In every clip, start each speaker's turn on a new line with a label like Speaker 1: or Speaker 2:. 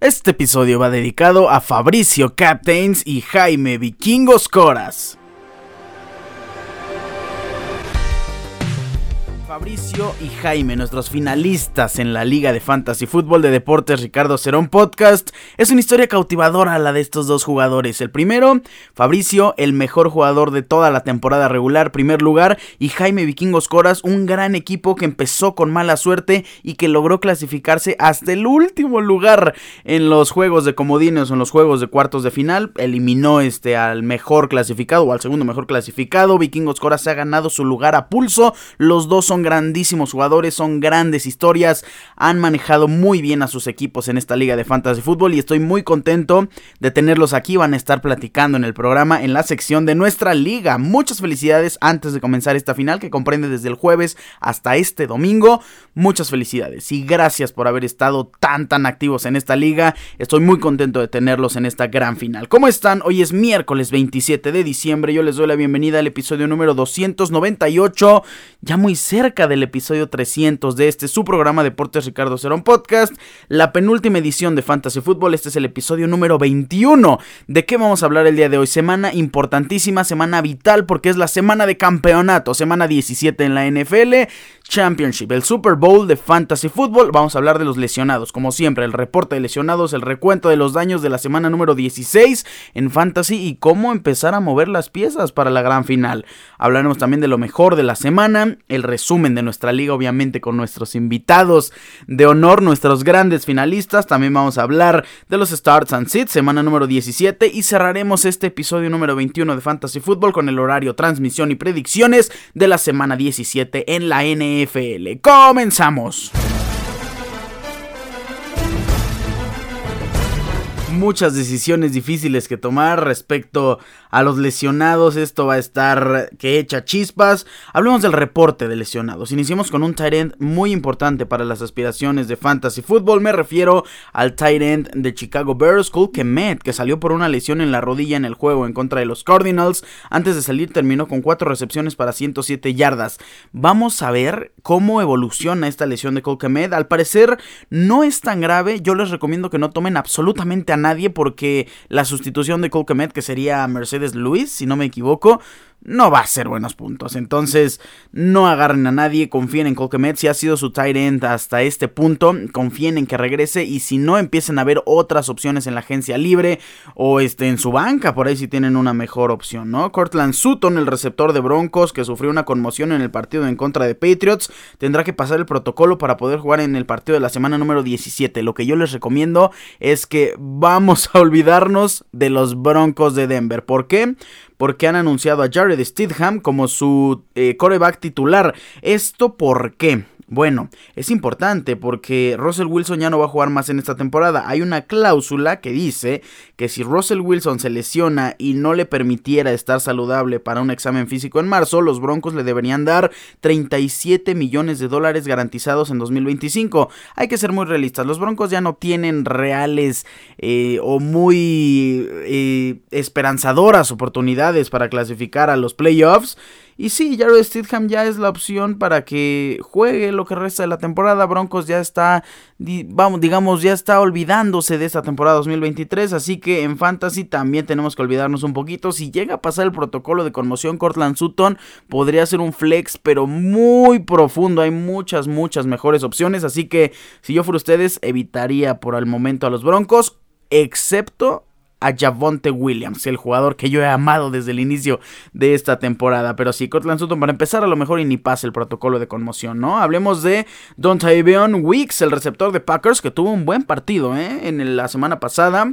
Speaker 1: Este episodio va dedicado a Fabricio Captains y Jaime Vikingos Coras. Fabricio y Jaime, nuestros finalistas en la Liga de Fantasy Fútbol de Deportes Ricardo Cerón Podcast. Es una historia cautivadora la de estos dos jugadores. El primero, Fabricio, el mejor jugador de toda la temporada regular, primer lugar, y Jaime Vikingos Coras, un gran equipo que empezó con mala suerte y que logró clasificarse hasta el último lugar en los juegos de comodines o en los juegos de cuartos de final. Eliminó este al mejor clasificado o al segundo mejor clasificado. Vikingos Coras se ha ganado su lugar a pulso. Los dos son grandísimos jugadores, son grandes historias, han manejado muy bien a sus equipos en esta liga de fantasy fútbol y estoy muy contento de tenerlos aquí, van a estar platicando en el programa en la sección de nuestra liga. Muchas felicidades antes de comenzar esta final que comprende desde el jueves hasta este domingo. Muchas felicidades y gracias por haber estado tan tan activos en esta liga. Estoy muy contento de tenerlos en esta gran final. ¿Cómo están? Hoy es miércoles 27 de diciembre. Yo les doy la bienvenida al episodio número 298, ya muy cerca del episodio 300 de este su programa Deportes Ricardo Cerón Podcast, la penúltima edición de Fantasy Football. Este es el episodio número 21. ¿De qué vamos a hablar el día de hoy? Semana importantísima, semana vital porque es la semana de campeonato, semana 17 en la NFL. Championship, el Super Bowl de Fantasy Football. Vamos a hablar de los lesionados, como siempre, el reporte de lesionados, el recuento de los daños de la semana número 16 en Fantasy y cómo empezar a mover las piezas para la gran final. Hablaremos también de lo mejor de la semana, el resumen de nuestra liga, obviamente con nuestros invitados de honor, nuestros grandes finalistas. También vamos a hablar de los Starts and Sits, semana número 17 y cerraremos este episodio número 21 de Fantasy Football con el horario, transmisión y predicciones de la semana 17 en la NFL. Comenzamos. muchas decisiones difíciles que tomar respecto a los lesionados. Esto va a estar que echa chispas. Hablemos del reporte de lesionados. Iniciamos con un tight end muy importante para las aspiraciones de fantasy fútbol. Me refiero al tight end de Chicago Bears, Cole Kemet, que salió por una lesión en la rodilla en el juego en contra de los Cardinals. Antes de salir terminó con 4 recepciones para 107 yardas. Vamos a ver cómo evoluciona esta lesión de Cole Kemet. Al parecer no es tan grave. Yo les recomiendo que no tomen absolutamente a nadie porque la sustitución de Cole Kemet, que sería Mercedes Lewis, si no me equivoco, no va a ser buenos puntos. Entonces, no agarren a nadie, confíen en Colquemet. Si ha sido su tight end hasta este punto, confíen en que regrese. Y si no, empiecen a ver otras opciones en la agencia libre o este, en su banca, por ahí si tienen una mejor opción, ¿no? Cortland Sutton, el receptor de Broncos, que sufrió una conmoción en el partido en contra de Patriots, tendrá que pasar el protocolo para poder jugar en el partido de la semana número 17. Lo que yo les recomiendo es que vamos a olvidarnos de los Broncos de Denver. ¿Por qué? Porque han anunciado a Jared Stidham como su eh, coreback titular. ¿Esto por qué? Bueno, es importante porque Russell Wilson ya no va a jugar más en esta temporada. Hay una cláusula que dice que si Russell Wilson se lesiona y no le permitiera estar saludable para un examen físico en marzo, los Broncos le deberían dar 37 millones de dólares garantizados en 2025. Hay que ser muy realistas. Los Broncos ya no tienen reales eh, o muy eh, esperanzadoras oportunidades para clasificar a los playoffs. Y sí, Jared Stidham ya es la opción para que juegue lo que resta de la temporada. Broncos ya está, digamos, ya está olvidándose de esta temporada 2023. Así que en Fantasy también tenemos que olvidarnos un poquito. Si llega a pasar el protocolo de conmoción, Cortland Sutton podría ser un flex, pero muy profundo. Hay muchas, muchas mejores opciones. Así que si yo fuera ustedes, evitaría por el momento a los Broncos. Excepto a Javonte Williams, el jugador que yo he amado desde el inicio de esta temporada. Pero sí, Cortland Sutton, para empezar, a lo mejor y ni pasa el protocolo de conmoción, ¿no? Hablemos de Don Tavion Weeks, el receptor de Packers, que tuvo un buen partido, ¿eh? En la semana pasada.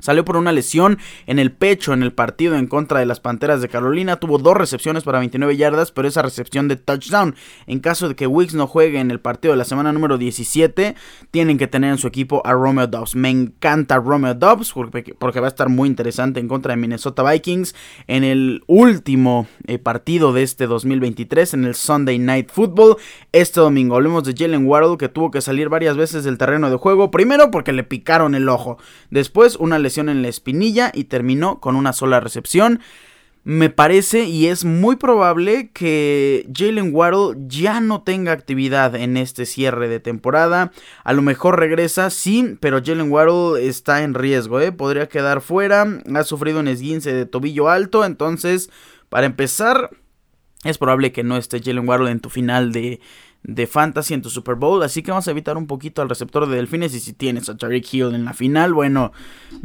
Speaker 1: Salió por una lesión en el pecho en el partido en contra de las Panteras de Carolina. Tuvo dos recepciones para 29 yardas, pero esa recepción de touchdown. En caso de que Wicks no juegue en el partido de la semana número 17, tienen que tener en su equipo a Romeo Dobbs. Me encanta Romeo Dobbs porque, va a estar muy interesante en contra de Minnesota Vikings en el último eh, partido de este 2023 en el Sunday Night Football. Este domingo hablemos de Jalen Waddle que tuvo que salir varias veces del terreno de juego. Primero porque le picaron el ojo. Después una lesión en la espinilla y terminó con una sola recepción. me parece y es muy probable que Jalen Waddle ya no tenga actividad en este cierre de temporada. A lo mejor regresa, sí, pero Jalen Waddle está en riesgo, ¿eh? podría quedar fuera. Ha sufrido un esguince de tobillo alto, entonces, para empezar, es probable que no esté Jalen Waddle en tu final de, de Fantasy en tu Super Bowl. Así que vamos a evitar un poquito al receptor de Delfines. Y si tienes a Tariq Hill en la final, bueno,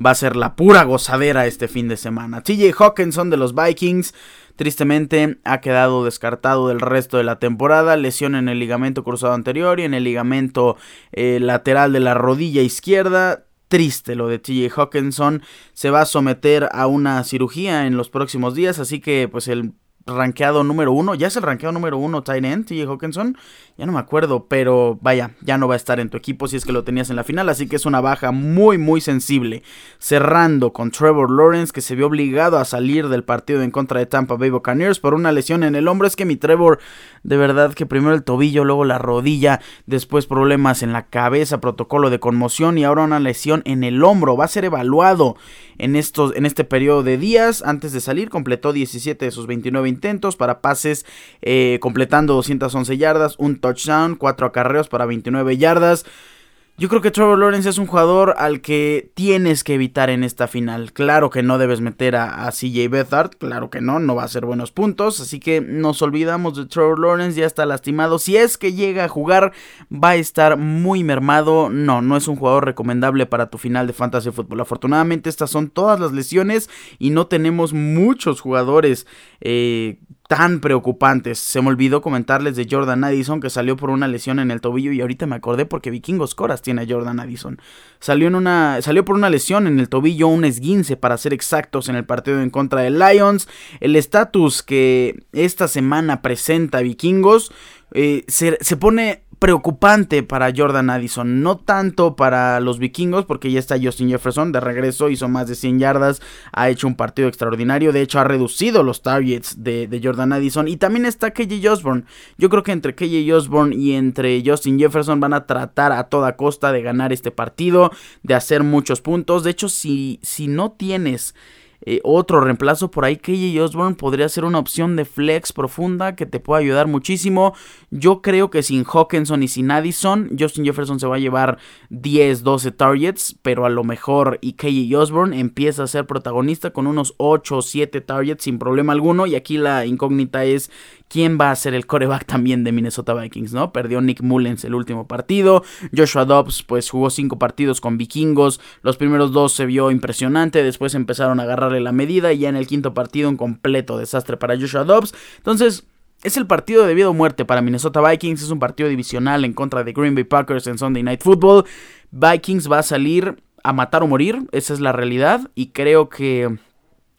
Speaker 1: va a ser la pura gozadera este fin de semana. TJ Hawkinson de los Vikings. Tristemente ha quedado descartado del resto de la temporada. Lesión en el ligamento cruzado anterior y en el ligamento eh, lateral de la rodilla izquierda triste lo de TJ Hawkinson. Se va a someter a una cirugía en los próximos días, así que pues el rankeado número uno. Ya es el rankeado número uno, Tight End, TJ Hawkinson. Ya no me acuerdo, pero vaya, ya no va a estar en tu equipo si es que lo tenías en la final. Así que es una baja muy, muy sensible. Cerrando con Trevor Lawrence, que se vio obligado a salir del partido en contra de Tampa Bay Buccaneers por una lesión en el hombro. Es que mi Trevor, de verdad que primero el tobillo, luego la rodilla, después problemas en la cabeza, protocolo de conmoción y ahora una lesión en el hombro. Va a ser evaluado en, estos, en este periodo de días. Antes de salir, completó 17 de sus 29 intentos para pases, eh, completando 211 yardas, un touchdown, 4 acarreos para 29 yardas. Yo creo que Trevor Lawrence es un jugador al que tienes que evitar en esta final. Claro que no debes meter a, CJ Beathard, claro que no, no va a ser buenos puntos. Así que nos olvidamos de Trevor Lawrence, ya está lastimado. Si es que llega a jugar, va a estar muy mermado. No, no es un jugador recomendable para tu final de Fantasy Football. Afortunadamente, estas son todas las lesiones y no tenemos muchos jugadores eh, tan preocupantes. Se me olvidó comentarles de Jordan Addison que salió por una lesión en el tobillo y ahorita me acordé porque Vikingos Coras tiene a Jordan Addison. Salió, en una, salió por una lesión en el tobillo, un esguince para ser exactos en el partido en contra de Lions. El estatus que esta semana presenta Vikingos eh, se, se pone preocupante para Jordan Addison, no tanto para los vikingos, porque ya está Justin Jefferson de regreso, hizo más de 100 yardas, ha hecho un partido extraordinario, de hecho ha reducido los targets de, Jordan Addison, y también está KJ Osborne. Yo creo que entre KJ Osborne y entre Justin Jefferson van a tratar a toda costa de ganar este partido, de hacer muchos puntos. De hecho, si, si no tienes eh, otro reemplazo por ahí, KJ Osborne podría ser una opción de flex profunda que te pueda ayudar muchísimo. Yo creo que sin Hawkinson y sin Addison, Justin Jefferson se va a llevar 10, 12 targets, pero a lo mejor y KJ Osborne empieza a ser protagonista con unos 8 o 7 targets sin problema alguno. Y aquí la incógnita es quién va a ser el coreback también de Minnesota Vikings, ¿no? Perdió Nick Mullens el último partido. Joshua Dobbs, pues jugó 5 partidos con vikingos. Los primeros dos se vio impresionante. Después empezaron a agarrar la medida y ya en el quinto partido un completo desastre para Joshua Dobbs. Entonces, es el partido de vida o muerte para Minnesota Vikings. Es un partido divisional en contra de Green Bay Packers en Sunday Night Football. Vikings va a salir a matar o morir. Esa es la realidad. Y creo que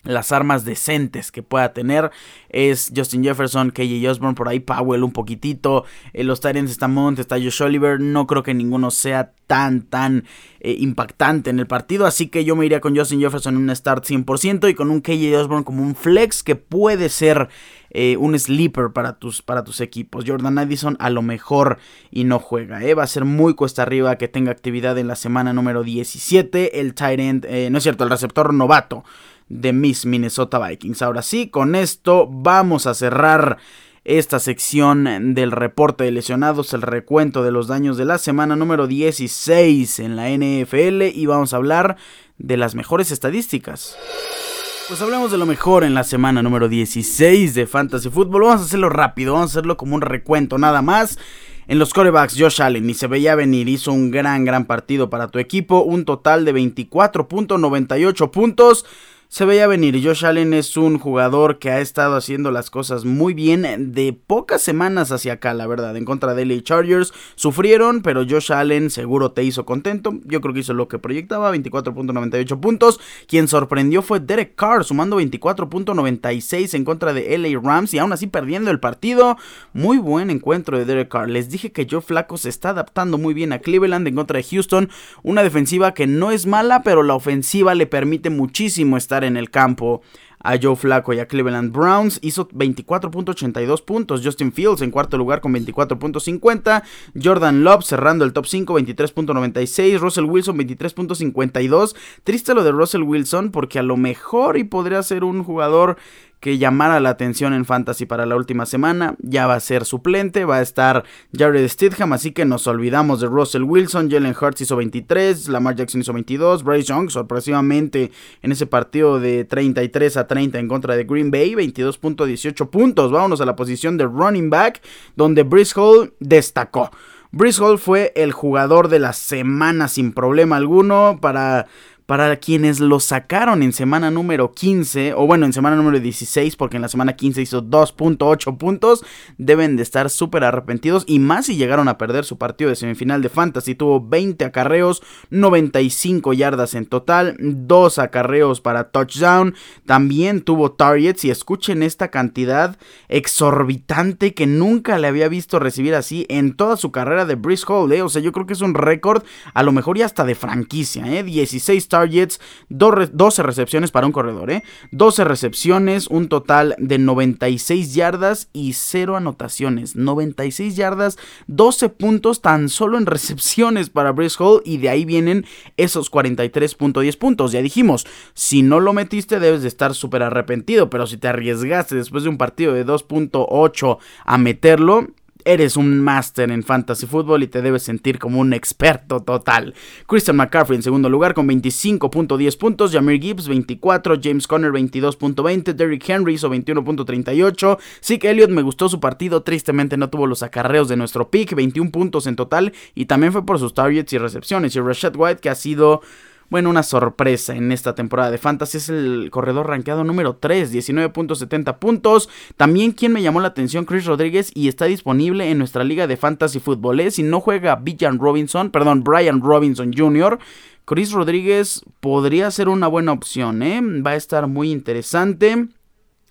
Speaker 1: las armas decentes que pueda tener. Es Justin Jefferson, KJ Osborne, por ahí Powell un poquitito, eh, los Tyrants está Mont, está Josh Oliver, no creo que ninguno sea tan tan eh, impactante en el partido, así que yo me iría con Justin Jefferson en un start 100% y con un KJ Osborne como un flex que puede ser eh, un sleeper para tus, para tus equipos. Jordan Addison a lo mejor y no juega, va a ser muy cuesta arriba que tenga actividad en la semana número 17, el Tyrant, no es cierto, el receptor novato de mis Minnesota Vikings. Ahora sí, con esto vamos a cerrar esta sección del reporte de lesionados, el recuento de los daños de la semana número 16 en la NFL y vamos a hablar de las mejores estadísticas. Pues hablemos de lo mejor en la semana número 16 de Fantasy Football. Vamos a hacerlo rápido, vamos a hacerlo como un recuento nada más. En los corebacks, Josh Allen ni se veía venir, hizo un gran, gran partido para tu equipo, un total de 24.98 puntos se veía venir. Josh Allen es un jugador que ha estado haciendo las cosas muy bien de pocas semanas hacia acá, la verdad. En contra de LA Chargers sufrieron, pero Josh Allen seguro te hizo contento. Yo creo que hizo lo que proyectaba, 24.98 puntos. Quien sorprendió fue Derek Carr, sumando 24.96 en contra de LA Rams y aún así perdiendo el partido. Muy buen encuentro de Derek Carr. Les dije que Joe Flaco se está adaptando muy bien a Cleveland en contra de Houston. Una defensiva que no es mala, pero la ofensiva le permite muchísimo estar en el campo a Joe Flacco y a Cleveland Browns. Hizo 24.82 puntos. Justin Fields en cuarto lugar con 24.50. Jordan Love cerrando el top 5, 23.96. Russell Wilson 23.52. Triste lo de Russell Wilson porque a lo mejor y podría ser un jugador que llamara la atención en Fantasy para la última semana. Ya va a ser suplente, va a estar Jared Stidham, así que nos olvidamos de Russell Wilson, Jalen Hurts hizo 23, Lamar Jackson hizo 22, Bryce Young sorpresivamente en ese partido de 33 a 30 en contra de Green Bay, 22.18 puntos. Vámonos a la posición de running back, donde Brice Hall destacó. Brice Hall fue el jugador de la semana sin problema alguno para para quienes lo sacaron en semana número 15, o bueno, en semana número 16, porque en la semana 15 hizo 2.8 puntos, deben de estar súper arrepentidos. Y más si llegaron a perder su partido de semifinal de Fantasy. Tuvo 20 acarreos, 95 yardas en total, 2 acarreos para touchdown. También tuvo targets. Y escuchen esta cantidad exorbitante que nunca le había visto recibir así en toda su carrera de Brice Hall. ¿eh? O sea, yo creo que es un récord, a lo mejor ya hasta de franquicia. ¿eh? 16 targets, 12 recepciones para un corredor, ¿eh? 12 recepciones, un total de 96 yardas y 0 anotaciones. 96 yardas, 12 puntos tan solo en recepciones para Brice Hall y de ahí vienen esos 43.10 puntos. Ya dijimos, si no lo metiste debes de estar súper arrepentido, pero si te arriesgaste después de un partido de 2.8 a meterlo, eres un máster en fantasy fútbol y te debes sentir como un experto total. Christian McCaffrey en segundo lugar con 25.10 puntos, Jamir Gibbs 24, James Conner 22.20, Derrick Henry hizo 21.38, Zeke Elliott me gustó su partido, tristemente no tuvo los acarreos de nuestro pick, 21 puntos en total y también fue por sus targets y recepciones y Rashad White que ha sido bueno, una sorpresa en esta temporada de Fantasy es el corredor rankeado número 3, 19.70 puntos. También quien me llamó la atención, Chris Rodríguez, y está disponible en nuestra liga de Fantasy Fútbol. ¿eh? Si no juega Brian Robinson, perdón, Brian Robinson Jr., Chris Rodríguez podría ser una buena opción, ¿eh? Va a estar muy interesante.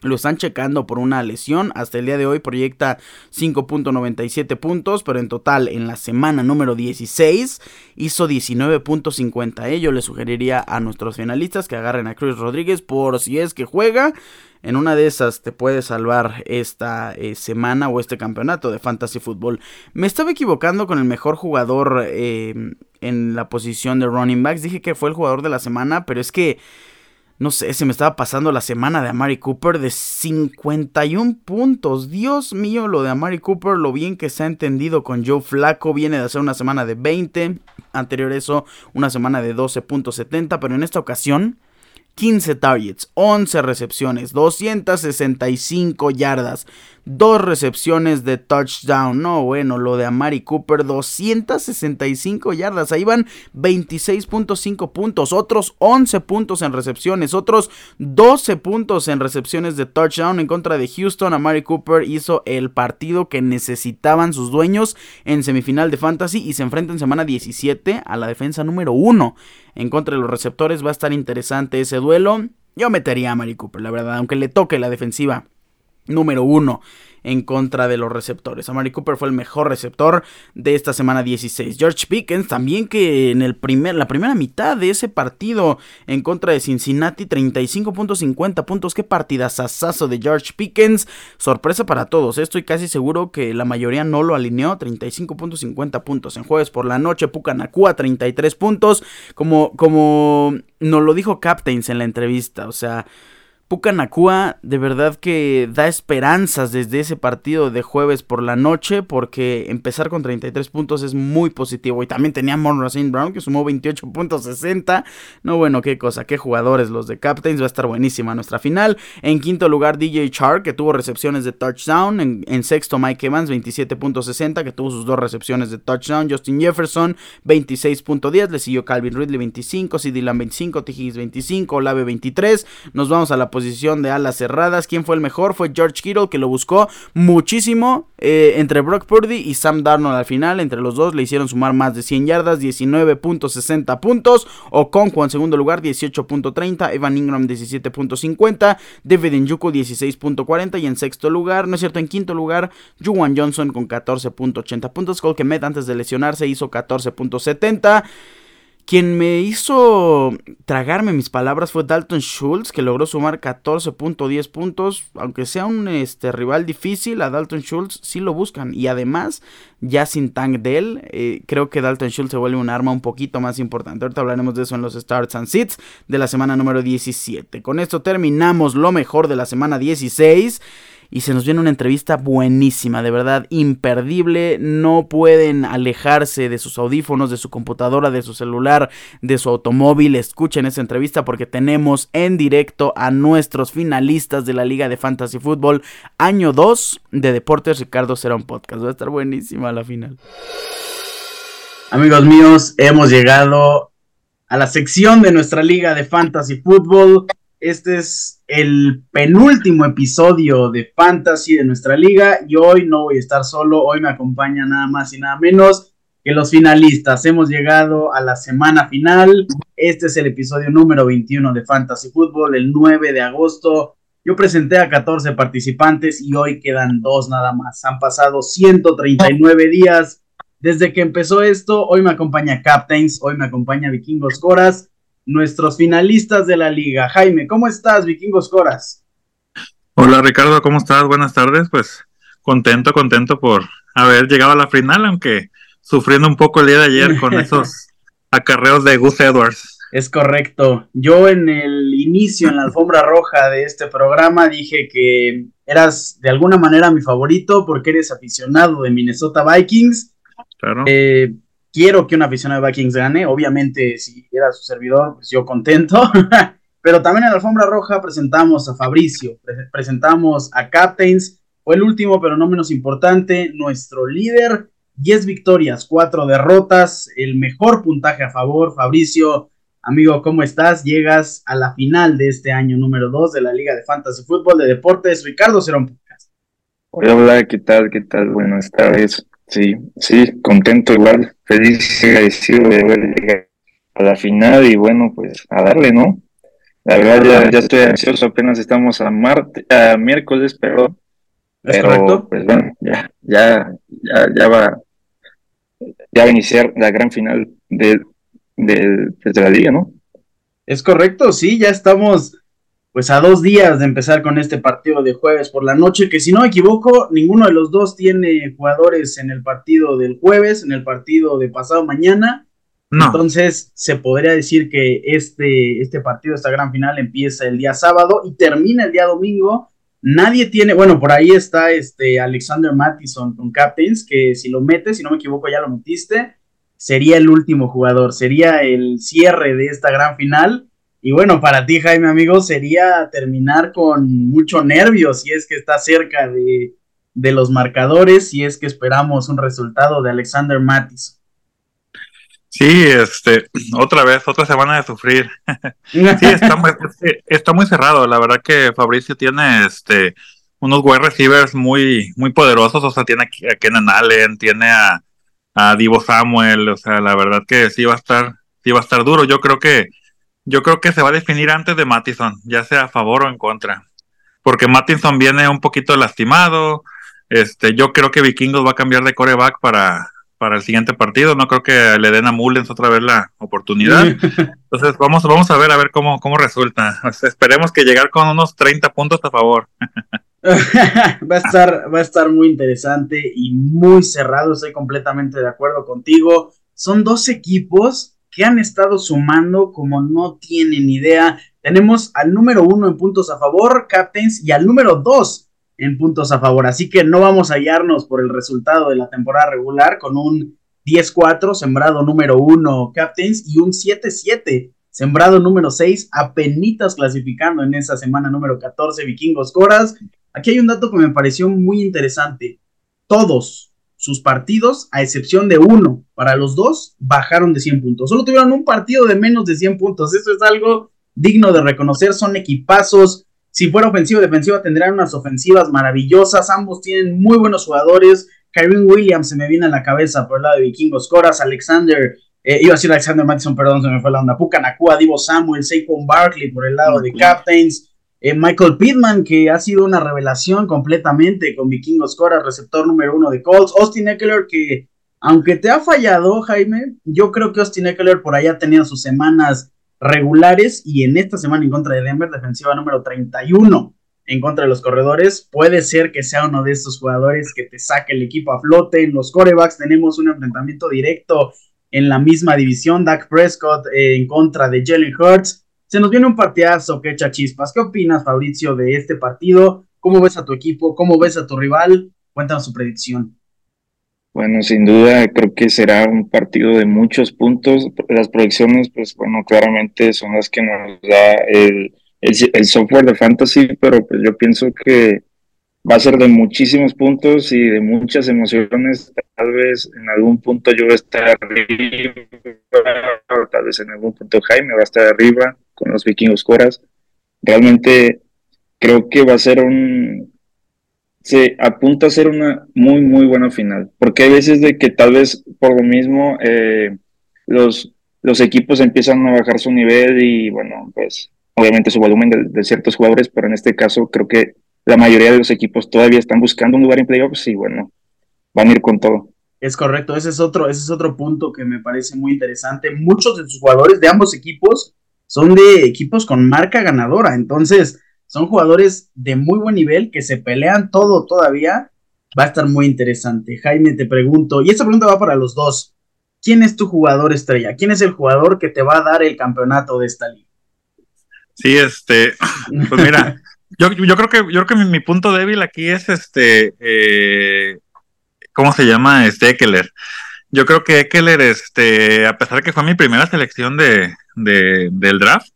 Speaker 1: Lo están checando por una lesión. Hasta el día de hoy proyecta 5.97 puntos, pero en total en la semana número 16 hizo 19.50. ¿eh? Yo le sugeriría a nuestros finalistas que agarren a Chris Rodríguez por si es que juega. En una de esas te puede salvar esta eh, semana o este campeonato de fantasy fútbol. Me estaba equivocando con el mejor jugador eh, en la posición de running backs. Dije que fue el jugador de la semana, pero es que no sé, se me estaba pasando la semana de Amari Cooper de 51 puntos. Dios mío, lo de Amari Cooper, lo bien que se ha entendido con Joe Flaco. Viene de hacer una semana de 20. Anterior eso, una semana de 12.70. Pero en esta ocasión, 15 targets, 11 recepciones, 265 yardas, 2 recepciones de touchdown. No, bueno, lo de Amari Cooper, 265 yardas. Ahí van 26.5 puntos, otros 11 puntos en recepciones, otros 12 puntos en recepciones de touchdown en contra de Houston. Amari Cooper hizo el partido que necesitaban sus dueños en semifinal de Fantasy y se enfrenta en semana 17 a la defensa número 1 en contra de los receptores. Va a estar interesante ese duelo. Yo metería a Mari Cooper, la verdad, aunque le toque la defensiva número uno en contra de los receptores. Amari Cooper fue el mejor receptor de esta semana 16. George Pickens también que en el primer, la primera mitad de ese partido en contra de Cincinnati 35.50 puntos. Qué partidazazazo de George Pickens. Sorpresa para todos. Estoy casi seguro que la mayoría no lo alineó. 35.50 puntos. En jueves por la noche Pucanacua 33 puntos. Como, como nos lo dijo Captains en la entrevista. O sea... Pucanacua de verdad que da esperanzas desde ese partido de jueves por la noche porque empezar con 33 puntos es muy positivo. Y también tenía Monroe. Brown que sumó 28.60 no bueno qué cosa qué jugadores los de Captains. Va a estar buenísima nuestra final. En quinto lugar DJ Char que tuvo recepciones de touchdown. En, sexto Mike Evans 27.60 que tuvo sus dos recepciones de touchdown. Justin Jefferson 26.10 le siguió Calvin Ridley 25 CD Lamb 25 T. 25 Olave 23 nos vamos a la posición de alas cerradas. ¿Quién fue el mejor? Fue George Kittle, que lo buscó muchísimo eh, entre Brock Purdy y Sam Darnold al final. Entre los dos le hicieron sumar más de 100 yardas, 19.60 puntos. Okonkwo en segundo lugar, 18.30. Evan Ingram, 17.50. David Njuku, 16.40. Y en sexto lugar, no es cierto, en quinto lugar, Juwan Johnson con 14.80 puntos. Cole antes de lesionarse hizo 14.70.
Speaker 2: Quien me hizo tragarme mis palabras fue Dalton Schultz, que logró sumar 14.10 puntos. Aunque sea un este, rival difícil, a Dalton Schultz sí lo buscan. Y además, ya sin Tank Dell, eh, creo que Dalton Schultz se vuelve un arma un poquito más importante. Ahorita hablaremos de eso en los Starts and Sits de la semana número 17. Con esto terminamos lo mejor de la semana 16 y se nos viene una entrevista buenísima, de verdad imperdible. No pueden alejarse de sus audífonos, de su computadora, de su celular, de su automóvil. Escuchen esa entrevista porque tenemos en directo a nuestros finalistas de la Liga de Fantasy Football año 2 de Deportes Ricardo Serón Podcast. Va a estar buenísima la final. Amigos míos, hemos llegado a la sección de nuestra Liga de Fantasy Football. Este es el penúltimo episodio de Fantasy de nuestra liga y hoy no voy a estar solo, hoy me acompaña nada más y nada menos que los finalistas. Hemos llegado a la semana final, este es el episodio número 21 de Fantasy Football, el 9 de agosto. Yo presenté a 14 participantes y hoy quedan dos nada más. Han pasado 139 días desde que empezó esto. Hoy me acompaña Captains, hoy me acompaña Vikingos Coras nuestros finalistas de la liga. Jaime, ¿cómo estás, Vikingos Coras?
Speaker 3: Hola Ricardo, ¿cómo estás? Buenas tardes. Pues contento, contento por haber llegado a la final, aunque sufriendo un poco el día de ayer con esos acarreos de Gus Edwards.
Speaker 2: Es correcto. Yo en el inicio, en la alfombra roja de este programa, dije que eras de alguna manera mi favorito porque eres aficionado de Minnesota Vikings. Claro. Eh, quiero que una aficionado de Vikings gane. Obviamente, si era su servidor, pues yo contento. Pero también en la alfombra roja presentamos a Fabricio, presentamos a Captains. Fue el último, pero no menos importante, nuestro líder. 10 victorias, 4 derrotas, el mejor puntaje a favor. Fabricio, amigo, ¿cómo estás? Llegas a la final de este año número 2 de la Liga de Fantasy Fútbol de Deportes. Ricardo Cerón
Speaker 4: Hola, hola, ¿qué tal? ¿Qué tal? Buenas tardes. Sí, sí, contento igual, feliz y agradecido de haber llegado a la final y bueno, pues a darle, ¿no? La verdad ya, estoy ansioso, apenas estamos a martes, a miércoles, pero, pero pues bueno, ya, ya, ya, ya va, ya va a iniciar la gran final de, de, pues, de la liga, ¿no?
Speaker 2: Es correcto, sí, ya estamos pues a dos días de empezar con este partido de jueves por la noche, que si no me equivoco, ninguno de los dos tiene jugadores en el partido del jueves, en el partido de pasado mañana. Entonces se podría decir que este, este partido, esta gran final, empieza el día sábado y termina el día domingo. Nadie tiene, bueno, por ahí está este Alexander Mattison con Captains, que si lo metes, si no me equivoco, ya lo metiste, sería el último jugador, sería el cierre de esta gran final y bueno, para ti, Jaime, amigo, sería terminar con mucho nervio si es que está cerca de, los marcadores, si es que esperamos un resultado de Alexander Matis.
Speaker 3: Sí, este, otra vez, otra semana de sufrir. sí, está muy, está muy cerrado. La verdad que Fabricio tiene este unos wide receivers muy, muy poderosos. O sea, tiene a Kenan Allen, tiene a, a Divo Samuel. O sea, la verdad que sí va a estar, sí va a estar duro. Yo creo que yo creo que se va a definir antes de Mattison, ya sea a favor o en contra. Porque Mattison viene un poquito lastimado. Este, yo creo que Vikingos va a cambiar de coreback para, para el siguiente partido. No creo que le den a Mullens otra vez la oportunidad. Entonces vamos, vamos a ver a ver cómo, cómo resulta. esperemos que llegar con unos 30 puntos a favor.
Speaker 2: va a estar, va a estar muy interesante y muy cerrado. Estoy completamente de acuerdo contigo. Son dos equipos que han estado sumando como no tienen idea. Tenemos al número uno en puntos a favor, Captains, y al número dos en puntos a favor. Así que no vamos a hallarnos por el resultado de la temporada regular con un 10-4, sembrado número uno, Captains, y un 7-7, sembrado número 6, apenitas clasificando en esa semana número 14, Vikingos Coras. Aquí hay un dato que me pareció muy interesante. Todos, sus partidos, a excepción de uno, para los dos, bajaron de 100 puntos. Solo tuvieron un partido de menos de 100 puntos. Eso es algo digno de reconocer. Son equipazos. Si fuera ofensiva o defensiva, tendrían unas ofensivas maravillosas. Ambos tienen muy buenos jugadores. Kyrie Williams se me viene a la cabeza por el lado de Vikingos Coras. Alexander, eh, iba a decir Alexander Madison, perdón, se me fue la onda. Puka Nakua, Divo Samuel, Saquon Barkley por el lado de Captains. Eh, Michael Pittman, que ha sido una revelación completamente con Vikingos Coras, receptor número uno de Colts. Austin Eckler, que aunque te ha fallado, Jaime, yo creo que Austin Eckler por ha tenido sus semanas regulares y en esta semana en contra de Denver, defensiva número 31 en contra de los corredores, puede ser que sea uno de estos jugadores que te saque el equipo a flote. En los corebacks tenemos un enfrentamiento directo en la misma división, Dak Prescott eh, en contra de Jalen Hurts. Se nos viene un partidazo que echa chispas. ¿Qué opinas, Fabricio, de este partido? ¿Cómo ves a tu equipo? ¿Cómo ves a tu rival? Cuéntanos su predicción.
Speaker 4: Bueno, sin duda creo que será un partido de muchos puntos. Las proyecciones, pues bueno, claramente son las que nos da el, el, software de fantasy, pero pues yo pienso que va a ser de muchísimos puntos y de muchas emociones. Tal vez en algún punto yo voy a estar arriba, tal vez en algún punto Jaime va a estar arriba con los vikingos coras. Realmente creo que va a ser un, se apunta a ser una muy, muy buena final. Porque hay veces de que tal vez por lo mismo eh, los, los equipos empiezan a bajar su nivel y bueno, pues obviamente su volumen de, ciertos jugadores, pero en este caso creo que la mayoría de los equipos todavía están buscando un lugar en playoffs y bueno, van a ir con todo.
Speaker 2: Es correcto, ese es otro, ese es otro punto que me parece muy interesante. Muchos de sus jugadores de ambos equipos son de equipos con marca ganadora, entonces son jugadores de muy buen nivel que se pelean todo todavía. Va a estar muy interesante. Jaime, te pregunto, y esta pregunta va para los dos. ¿Quién es tu jugador estrella? ¿Quién es el jugador que te va a dar el campeonato de esta liga?
Speaker 3: Sí, este, pues mira, yo, yo creo que yo creo que mi, punto débil aquí es este, eh, ¿cómo se llama? Este Eckler. Yo creo que Eckler, este, a pesar de que fue mi primera selección de, de del draft,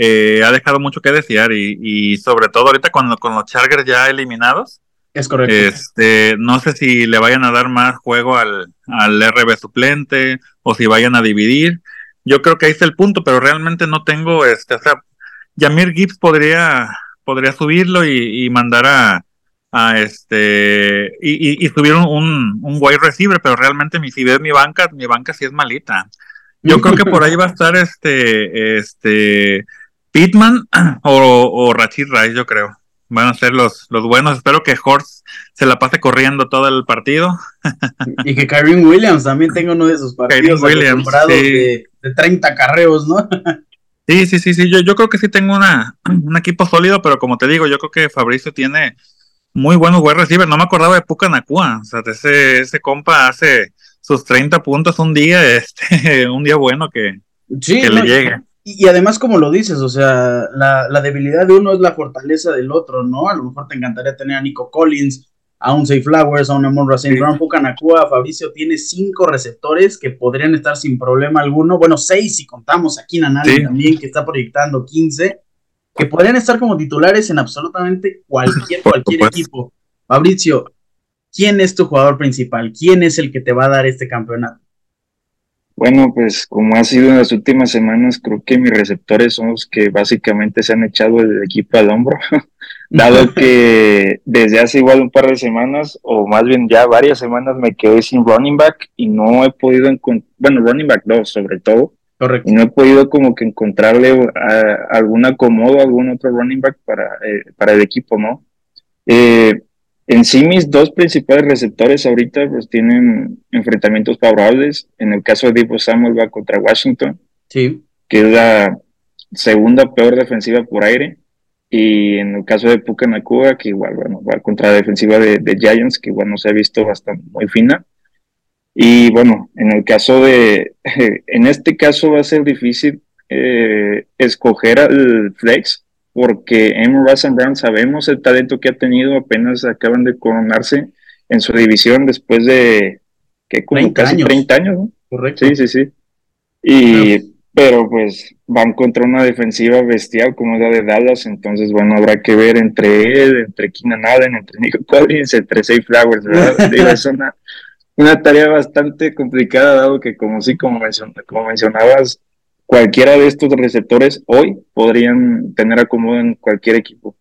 Speaker 3: eh, ha dejado mucho que desear y, sobre todo ahorita con, con los Chargers ya eliminados.
Speaker 2: Es correcto.
Speaker 3: Este, no sé si le vayan a dar más juego al, al RB suplente o si vayan a dividir. Yo creo que ahí está el punto, pero realmente no tengo, este, o sea, Yamir Gibbs podría, podría subirlo y, mandar a, a este y, y, subir un, un, wide receiver, pero realmente mi, si ves mi banca, mi banca sí es malita. Yo creo que por ahí va a estar este, este Pitman o, o Rachid Rice, yo creo. Van a ser los, los buenos. Espero que Horst se la pase corriendo todo el partido.
Speaker 2: y que Kyrie Williams también tenga uno de esos partidos Williams, de, de, 30 carreos, ¿no?
Speaker 3: sí, sí, sí, sí. Yo, yo creo que sí tengo una, un equipo sólido, pero como te digo, yo creo que Fabricio tiene muy buenos wide receivers. No me acordaba de Puka Nakua. O sea, ese, ese compa hace sus 30 puntos un día, este, un día bueno que, que le llegue.
Speaker 2: Y, además, como lo dices, o sea, la, debilidad de uno es la fortaleza del otro, ¿no? A lo mejor te encantaría tener a Nico Collins, a un Safe Flowers, a un Amon Racine Brown, Pucanacua, Fabricio tiene cinco receptores que podrían estar sin problema alguno. Bueno, seis si contamos aquí en Allen también, que está proyectando 15, que podrían estar como titulares en absolutamente cualquier, cualquier equipo. Fabricio, ¿quién es tu jugador principal? ¿Quién es el que te va a dar este campeonato?
Speaker 4: Bueno, pues como ha sido en las últimas semanas, creo que mis receptores son los que básicamente se han echado el equipo al hombro, dado que desde hace igual un par de semanas, o más bien ya varias semanas, me quedé sin running back y no he podido encontrar, bueno, running back 2 sobre todo, Correcto. y no he podido como que encontrarle algún acomodo, algún otro running back para, eh, para el equipo, ¿no? Eh, en sí, mis dos principales receptores ahorita pues tienen enfrentamientos favorables. En el caso de Divo Samuel va contra Washington,
Speaker 2: sí.
Speaker 4: que es la segunda peor defensiva por aire. Y en el caso de Puka Nakua, que igual bueno, va contra la defensiva de, Giants, que igual no se ha visto bastante muy fina. Y bueno, en el caso de, en este caso va a ser difícil eh, escoger al flex, porque en Russell Brown sabemos el talento que ha tenido, apenas acaban de coronarse en su división después de que como casi 30 años, ¿no?
Speaker 2: Correcto.
Speaker 4: Sí, sí, sí. Y pero pues van contra una defensiva bestial como la de Dallas, entonces bueno, habrá que ver entre él, entre Keenan Allen, entre Nico Collins, entre Safe Flowers, ¿verdad? es una, una tarea bastante complicada, dado que como sí, como, como mencionabas, cualquiera de estos receptores hoy podrían tener acomodo en cualquier equipo.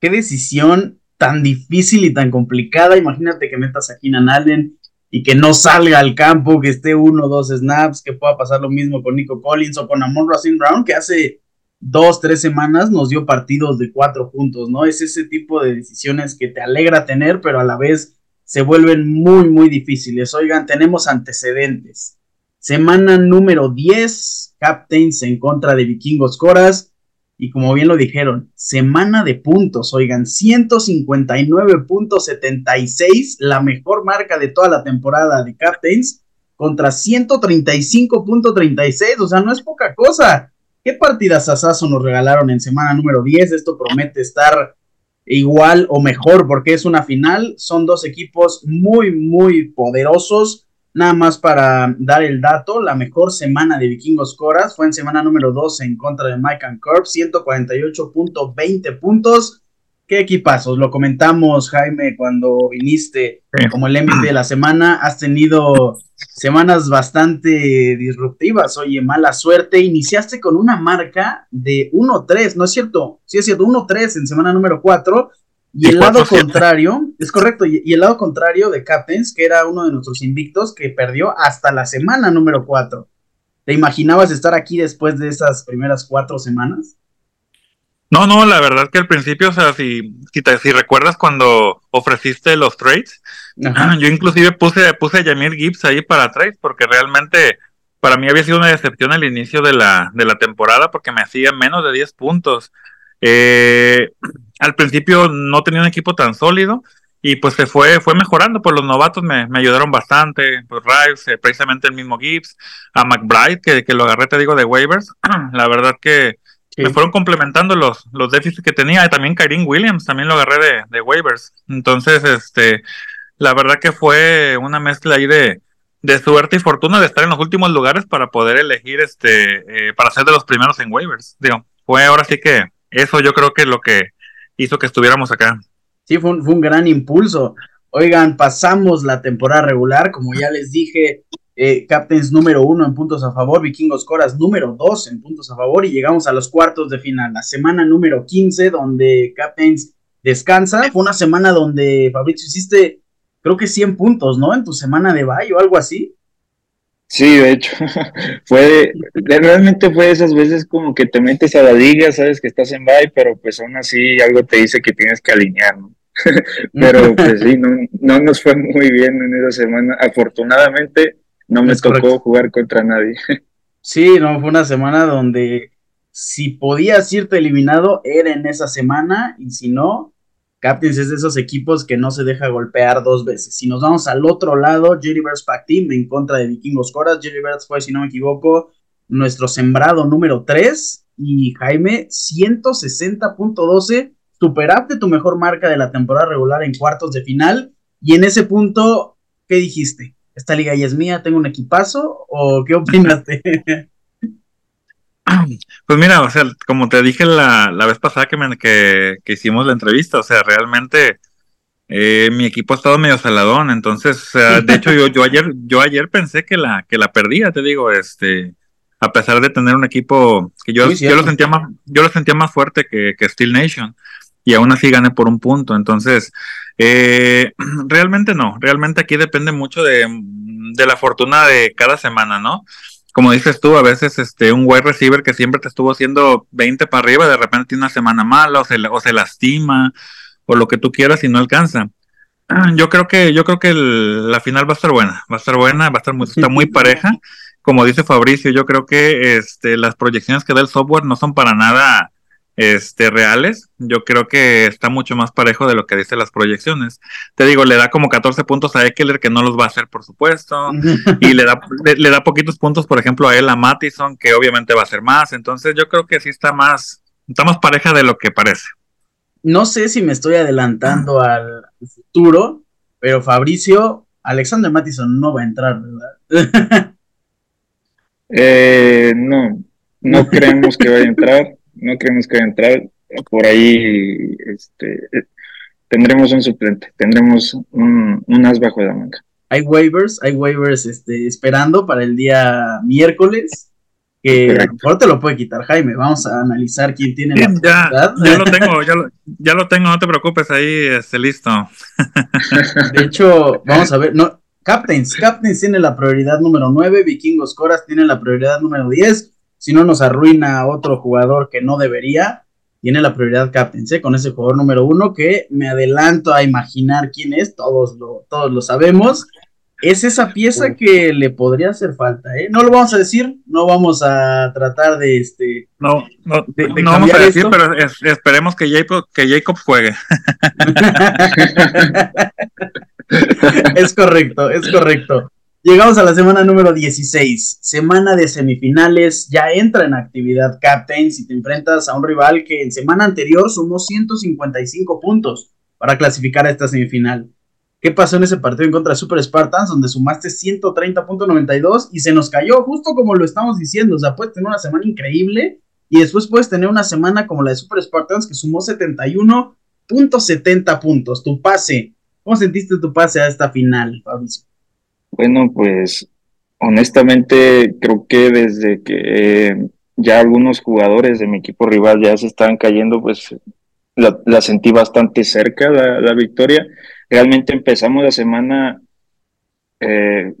Speaker 2: Qué decisión tan difícil y tan complicada. Imagínate que metas a Keenan Allen y que no salga al campo, que esté uno o dos snaps, que pueda pasar lo mismo con Nico Collins o con Amon Racine Brown, que hace dos, tres semanas nos dio partidos de cuatro puntos, ¿no? Es ese tipo de decisiones que te alegra tener, pero a la vez se vuelven muy, muy difíciles. Oigan, tenemos antecedentes. Semana número 10, Captains en contra de Vikingos Coras. Y como bien lo dijeron, semana de puntos, oigan, 159.76, la mejor marca de toda la temporada de Captains, contra 135.36, o sea, no es poca cosa. ¿Qué partidas asazo nos regalaron en semana número 10? Esto promete estar igual o mejor porque es una final. Son dos equipos muy, muy poderosos. Nada más para dar el dato, la mejor semana de Vikingos Coras fue en semana número 12 en contra de Mike and Corp, 148.20 puntos. ¿Qué equipazos? Lo comentamos, Jaime, cuando viniste como el MVP de la semana. Has tenido semanas bastante disruptivas. Oye, mala suerte. Iniciaste con una marca de 1-3, ¿no es cierto? Sí, es cierto, 1-3 en semana número 4. Y el lado contrario, es correcto, y, el lado contrario de Captains, que era uno de nuestros invictos, que perdió hasta la semana número 4. ¿Te imaginabas estar aquí después de esas primeras cuatro semanas?
Speaker 3: No, no, la verdad que al principio, o sea, si, si, recuerdas cuando ofreciste los trades, yo inclusive puse, puse a Jamir Gibbs ahí para trades, porque realmente para mí había sido una decepción al inicio de la, de la temporada, porque me hacía menos de 10 puntos. Eh, al principio no tenía un equipo tan sólido, y pues se fue, fue mejorando, pues los novatos me, me ayudaron bastante, pues Rives, eh, precisamente el mismo Gibbs, a McBride, que, que lo agarré, te digo, de waivers, la verdad que me fueron complementando los, los déficits que tenía. Y también Kyrie Williams, también lo agarré de, de, waivers. Entonces, este, la verdad que fue una mezcla ahí de, de suerte y fortuna de estar en los últimos lugares para poder elegir, este, eh, para ser de los primeros en waivers. Digo, fue ahora sí que eso yo creo que es lo que hizo que estuviéramos acá.
Speaker 2: Sí, fue un, gran impulso. Oigan, pasamos la temporada regular, como ya les dije, eh, Captains número uno en puntos a favor, Vikingos Coras número dos en puntos a favor y llegamos a los cuartos de final, la semana número 15 donde Captains descansa, fue una semana donde Fabrizio hiciste creo que 100 puntos, ¿no? En tu semana de bye o algo así.
Speaker 4: Sí, de hecho, fue, realmente fue esas veces como que te metes a la liga, sabes que estás en bye, pero pues aún así algo te dice que tienes que alinear, ¿no? pero pues sí, no, no nos fue muy bien en esa semana. Afortunadamente, no me tocó jugar contra nadie.
Speaker 2: Sí, no, fue una semana donde si podías irte eliminado, era en esa semana, y si no, Captains es de esos equipos que no se deja golpear dos veces. Si nos vamos al otro lado, Jerry Birds Pack Team en contra de Vikingos Coras. Jerry Birds fue, si no me equivoco, nuestro sembrado número 3. Y Jaime, 160.12. Superaste tu mejor marca de la temporada regular en cuartos de final. Y en ese punto, ¿qué dijiste? esta liga ya es mía, tengo un equipazo, o qué opinaste?
Speaker 3: Pues mira, o sea, como te dije la, la vez pasada que, me, que, hicimos la entrevista, o sea, realmente eh, mi equipo ha estado medio saladón, entonces, o sea, de hecho yo, yo ayer, yo ayer pensé que la, que la perdía, te digo, este, a pesar de tener un equipo que yo, yo lo sentía más, yo lo sentía más fuerte que, que Steel Nation, y aún así gané por un punto, entonces, eh, realmente no, realmente aquí depende mucho de, la fortuna de cada semana, ¿no? Como dices tú, a veces este un wide receiver que siempre te estuvo haciendo 20 para arriba, de repente tiene una semana mala o se, o se lastima o lo que tú quieras y no alcanza. Yo creo que yo creo que la final va a estar buena, va a estar buena, va a estar muy, está muy pareja. Como dice Fabricio, yo creo que este, las proyecciones que da el software no son para nada este, reales, yo creo que está mucho más parejo de lo que dice las proyecciones. Te digo, le da como 14 puntos a Eckler, que no los va a hacer, por supuesto, y le da, le, da poquitos puntos, por ejemplo, a él, a Mattison, que obviamente va a ser más. Entonces, yo creo que sí está más, está más pareja de lo que parece.
Speaker 2: No sé si me estoy adelantando al futuro, pero Fabricio, Alexander Mattison no va a entrar, ¿verdad?
Speaker 4: eh, no, no creemos que vaya a entrar no creemos que va a entrar. Por ahí este, tendremos un suplente, tendremos un, as bajo la manga.
Speaker 2: Hay waivers, hay waivers este, esperando para el día miércoles. Que a lo mejor te lo puede quitar Jaime. Vamos a analizar quién tiene la
Speaker 3: ya, ya lo tengo, ya lo, ya lo, tengo, no te preocupes, ahí este, listo.
Speaker 2: De hecho, vamos a ver, no, Captains, Captains tiene la prioridad número 9, Vikingos Coras tiene la prioridad número 10 si no nos arruina otro jugador que no debería. tiene la prioridad captaincy ¿eh? con ese jugador número uno que me adelanto a imaginar quién es, todos lo, todos lo sabemos. Es esa pieza que le podría hacer falta, ¿eh? No lo vamos a decir, no vamos a tratar de este.
Speaker 3: No, no, no vamos a decir, pero esperemos que Jacob, que Jacob juegue.
Speaker 2: es correcto, es correcto. Llegamos a la semana número 16, semana de semifinales, ya entra en actividad Captain si te enfrentas a un rival que en semana anterior sumó 155 puntos para clasificar a esta semifinal. ¿Qué pasó en ese partido en contra de Super Spartans donde sumaste 130.92 y se nos cayó justo como lo estamos diciendo? O sea, puedes tener una semana increíble y después puedes tener una semana como la de Super Spartans que sumó 71.70 puntos. Tu pase, ¿cómo sentiste tu pase a esta final, Fabricio?
Speaker 4: Bueno, pues honestamente creo que desde que ya algunos jugadores de mi equipo rival ya se estaban cayendo, pues la, sentí bastante cerca la, victoria. Realmente empezamos la semana eh,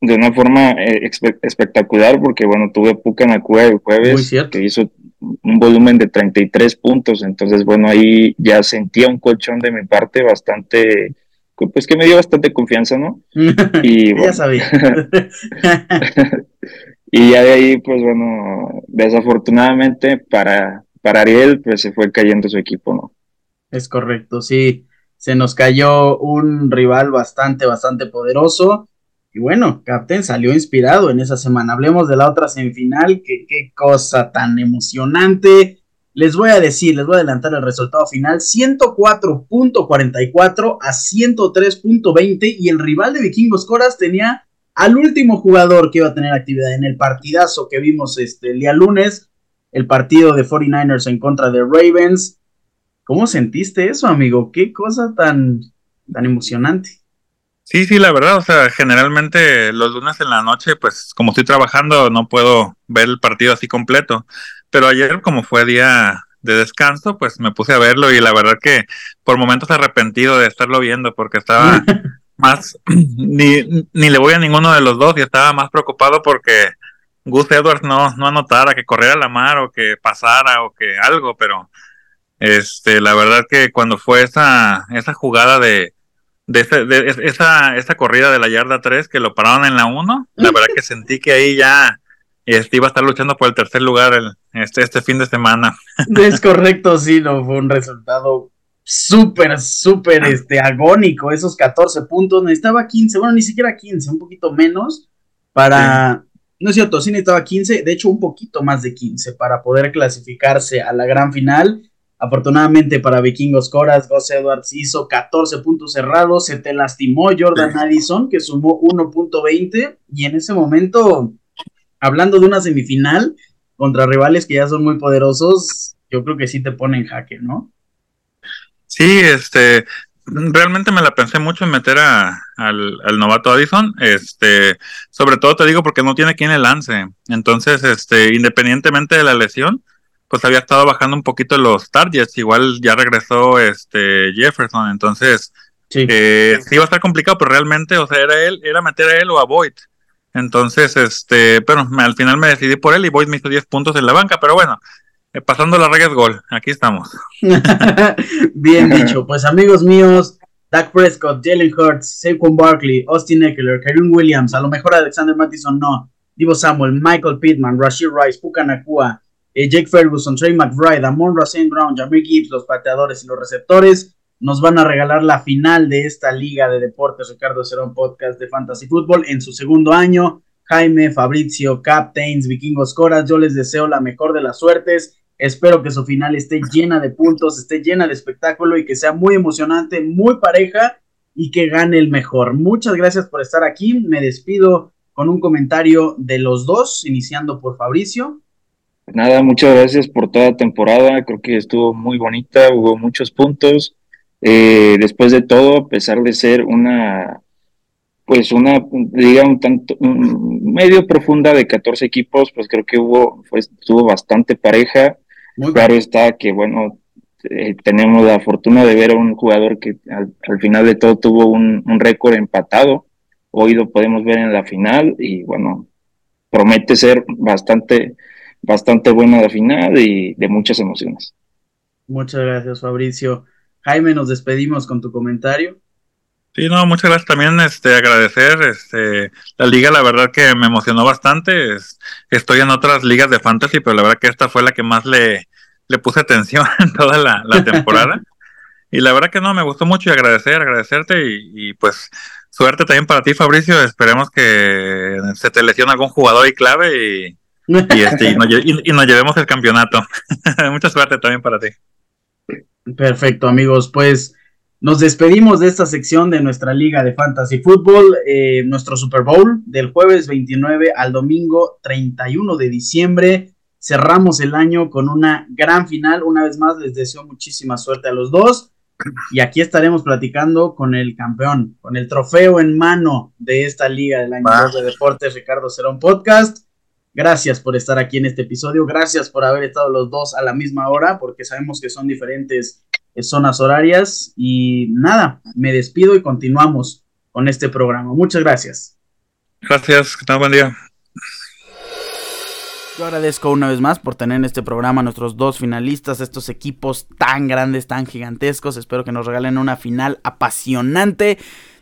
Speaker 4: de una forma eh, espectacular porque bueno, tuve Puca en la cueva el jueves que hizo un volumen de 33 puntos, entonces bueno, ahí ya sentía un colchón de mi parte bastante pues que me dio bastante confianza, ¿no?
Speaker 2: Y ya sabía.
Speaker 4: y ya de ahí, pues bueno, desafortunadamente para, para Ariel, pues se fue cayendo su equipo, ¿no?
Speaker 2: Es correcto, sí. Se nos cayó un rival bastante, bastante poderoso. Y bueno, Captain salió inspirado en esa semana. Hablemos de la otra semifinal, que qué cosa tan emocionante. Les voy a decir, les voy a adelantar el resultado final, 104.44 a 103.20 y el rival de Vikingos Coras tenía al último jugador que iba a tener actividad en el partidazo que vimos este, el día lunes, el partido de 49ers en contra de Ravens. ¿Cómo sentiste eso, amigo? Qué cosa tan, tan emocionante.
Speaker 3: Sí, sí, la verdad, o sea, generalmente los lunes en la noche, pues como estoy trabajando, no puedo ver el partido así completo. Pero ayer, como fue día de descanso, pues me puse a verlo y la verdad que por momentos arrepentido de estarlo viendo porque estaba más, ni, ni le voy a ninguno de los dos y estaba más preocupado porque Gus Edwards no, no anotara, que corriera la mar o que pasara o que algo, pero este, la verdad que cuando fue esa, esa jugada de, de, de esa, esa corrida de la yarda 3 que lo pararon en la 1, la verdad que sentí que ahí ya este, iba a estar luchando por el tercer lugar el, este, este fin de semana.
Speaker 2: Es correcto, sí, no, fue un resultado súper, súper este, agónico, esos 14 puntos, necesitaba 15, bueno, ni siquiera 15, un poquito menos para... No es cierto, sí necesitaba 15, de hecho un poquito más de 15 para poder clasificarse a la gran final. Afortunadamente para Vikingos Coras, Gus Edwards hizo 14 puntos cerrados, se te lastimó Jordan Addison, que sumó 1.20 y en ese momento hablando de una semifinal contra rivales que ya son muy poderosos, yo creo que sí te pone en jaque, ¿no?
Speaker 3: Sí, este, realmente me la pensé mucho en meter a, al, novato Addison, este, sobre todo te digo porque no tiene quien le lance, entonces, este, independientemente de la lesión, pues había estado bajando un poquito los targets, igual ya regresó este Jefferson, entonces sí. Eh, sí iba a estar complicado, pero realmente, o sea, era él, era meter a él o a Boyd, entonces, este, pero al final me decidí por él y Boyd me hizo 10 puntos en la banca, pero bueno, eh, pasando las reglas gol, aquí estamos.
Speaker 2: Bien dicho, pues amigos míos, Dak Prescott, Jalen Hurts, Saquon Barkley, Austin Eckler, Karen Williams, a lo mejor Alexander Mattison no, Divo Samuel, Michael Pittman, Rashid Rice, Puka Nakua, eh, Jake Ferguson, Trey McBride, Amon Racine Brown, Jamie Gibbs, los pateadores y los receptores nos van a regalar la final de esta Liga de Deportes Ricardo Cerón Podcast de Fantasy Football en su segundo año. Jaime, Fabricio, Captains, Vikingos Coras, yo les deseo la mejor de las suertes. Espero que su final esté llena de puntos, esté llena de espectáculo y que sea muy emocionante, muy pareja y que gane el mejor. Muchas gracias por estar aquí. Me despido con un comentario de los dos, iniciando por Fabricio.
Speaker 4: Nada, muchas gracias por toda temporada. Creo que estuvo muy bonita, hubo muchos puntos. Eh, después de todo, a pesar de ser una, pues una liga un tanto medio profunda de 14 equipos, pues creo que hubo, pues estuvo bastante pareja. claro está que, bueno, eh, tenemos la fortuna de ver a un jugador que al, final de todo tuvo un, un récord empatado. Hoy lo podemos ver en la final y, bueno, promete ser bastante, bastante buena la final y de muchas emociones.
Speaker 1: Muchas gracias, Fabricio. Jaime, nos despedimos con tu comentario.
Speaker 3: Sí, no, muchas gracias. También, este, agradecer, este, la liga, la verdad que me emocionó bastante, estoy en otras ligas de fantasy, pero la verdad que esta fue la que más le, le puse atención en toda la, temporada, y la verdad que no, me gustó mucho y agradecer, agradecerte, y, pues, suerte también para ti, Fabricio, esperemos que se te lesione algún jugador y clave, y, y, este, y nos llevemos el campeonato, mucha suerte también para ti.
Speaker 1: Perfecto, amigos, pues... Nos despedimos de esta sección de nuestra liga de fantasy fútbol, eh, nuestro Super Bowl del jueves 29 al domingo 31 de diciembre. Cerramos el año con una gran final. Una vez más les deseo muchísima suerte a los dos. Y aquí estaremos platicando con el campeón, con el trofeo en mano de esta liga del año de deportes, Ricardo Cerón Podcast. Gracias por estar aquí en este episodio. Gracias por haber estado los dos a la misma hora, porque sabemos que son diferentes zonas horarias. Y nada, me despido y continuamos con este programa. Muchas gracias.
Speaker 3: Gracias, que buen día.
Speaker 1: Yo agradezco una vez más por tener en este programa a nuestros dos finalistas, estos equipos tan grandes, tan gigantescos. Espero que nos regalen una final apasionante.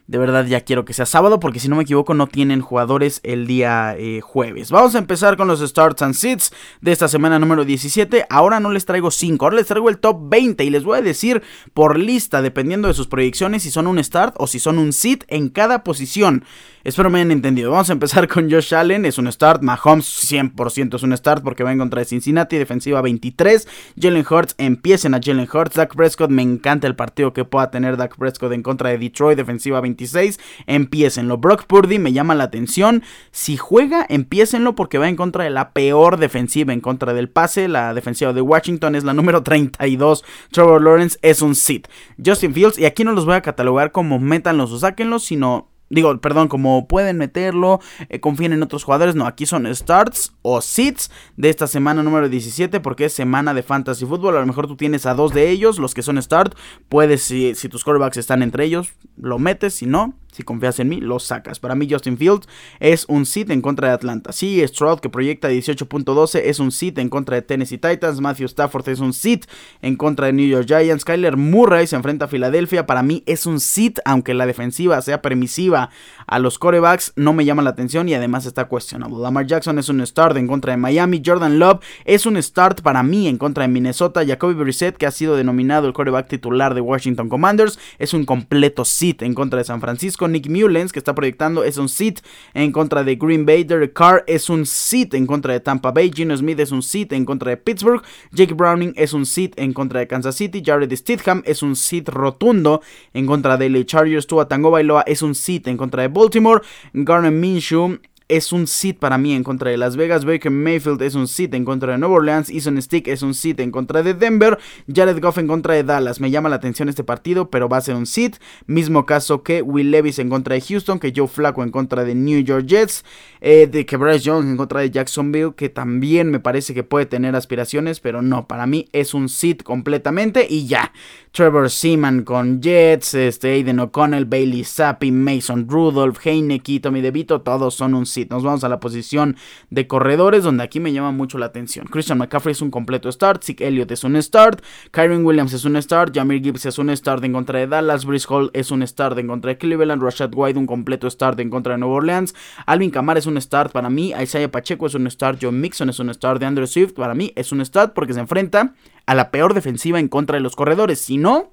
Speaker 1: De verdad ya quiero que sea sábado porque si no me equivoco no tienen jugadores el día eh, jueves. Vamos a empezar con los starts and sits de esta semana número 17. Ahora no les traigo 5, ahora les traigo el top 20 y les voy a decir por lista dependiendo de sus proyecciones si son un start o si son un sit en cada posición. Espero me hayan entendido. Vamos a empezar con Josh Allen. Es un start. Mahomes 100% es un start porque va en contra de Cincinnati. Defensiva 23. Jalen Hurts. Empiecen a Jalen Hurts. Dak Prescott. Me encanta el partido que pueda tener Dak Prescott en contra de Detroit. Defensiva 26. Empiecenlo. Brock Purdy me llama la atención. Si juega, empiecenlo porque va en contra de la peor defensiva en contra del pase. La defensiva de Washington es la número 32. Trevor Lawrence es un sit. Justin Fields. Y aquí no los voy a catalogar como métanlos o sáquenlos, sino Digo, perdón, como pueden meterlo, eh, confíen en otros jugadores. No, aquí son starts o sits de esta semana número 17 porque es semana de fantasy fútbol. A lo mejor tú tienes a dos de ellos, los que son start. Puedes, si, si tus quarterbacks están entre ellos, lo metes. Si no, si confías en mí, lo sacas. Para mí, Justin Fields es un sit en contra de Atlanta. Sí, Stroud, que proyecta 18.12, es un sit en contra de Tennessee Titans. Matthew Stafford es un sit en contra de New York Giants. Kyler Murray se enfrenta a Filadelfia. Para mí es un sit, aunque la defensiva sea permisiva a los corebacks, no me llama la atención y además está cuestionado. Lamar Jackson es un start en contra de Miami. Jordan Love es un start para mí en contra de Minnesota. Jacoby Brissett, que ha sido denominado el coreback titular de Washington Commanders, es un completo sit en contra de San Francisco. Nick Mullens, que está proyectando, es un sit en contra de Green Bay. Derek Carr es un sit en contra de Tampa Bay. Gino Smith es un sit en contra de Pittsburgh. Jake Browning es un sit en contra de Kansas City. Jared Stidham es un sit rotundo en contra de LA Chargers. Tua Tango Bailoa es un sit en contra de Baltimore. Garner Minshew es un sit para mí en contra de Las Vegas. Baker Mayfield es un sit en contra de Nueva Orleans. Eason Stick es un sit en contra de Denver. Jared Goff en contra de Dallas. Me llama la atención este partido, pero va a ser un sit. Mismo caso que Will Levis en contra de Houston, que Joe Flacco en contra de New York Jets. Eh, de que Bryce en contra de Jacksonville, que también me parece que puede tener aspiraciones, pero no, para mí es un sit completamente y ya. Trevor Seaman con Jets, este, Aiden O'Connell, Bailey Zappi, Mason Rudolph, Heineke, Tommy DeVito, todos son un sit. Nos vamos a la posición de corredores, donde aquí me llama mucho la atención. Christian McCaffrey es un completo start, Zeke Elliott es un start, Kyron Williams es un start, Jamir Gibbs es un start en contra de Dallas, Brice Hall es un start en contra de Cleveland, Rashad White un completo start en contra de Nueva Orleans, Alvin Kamara es un start para mí, Isaiah Pacheco es un start, John Mixon es un start de Andrew Swift, para mí es un start porque se enfrenta a la peor defensiva en contra de los corredores. Si no,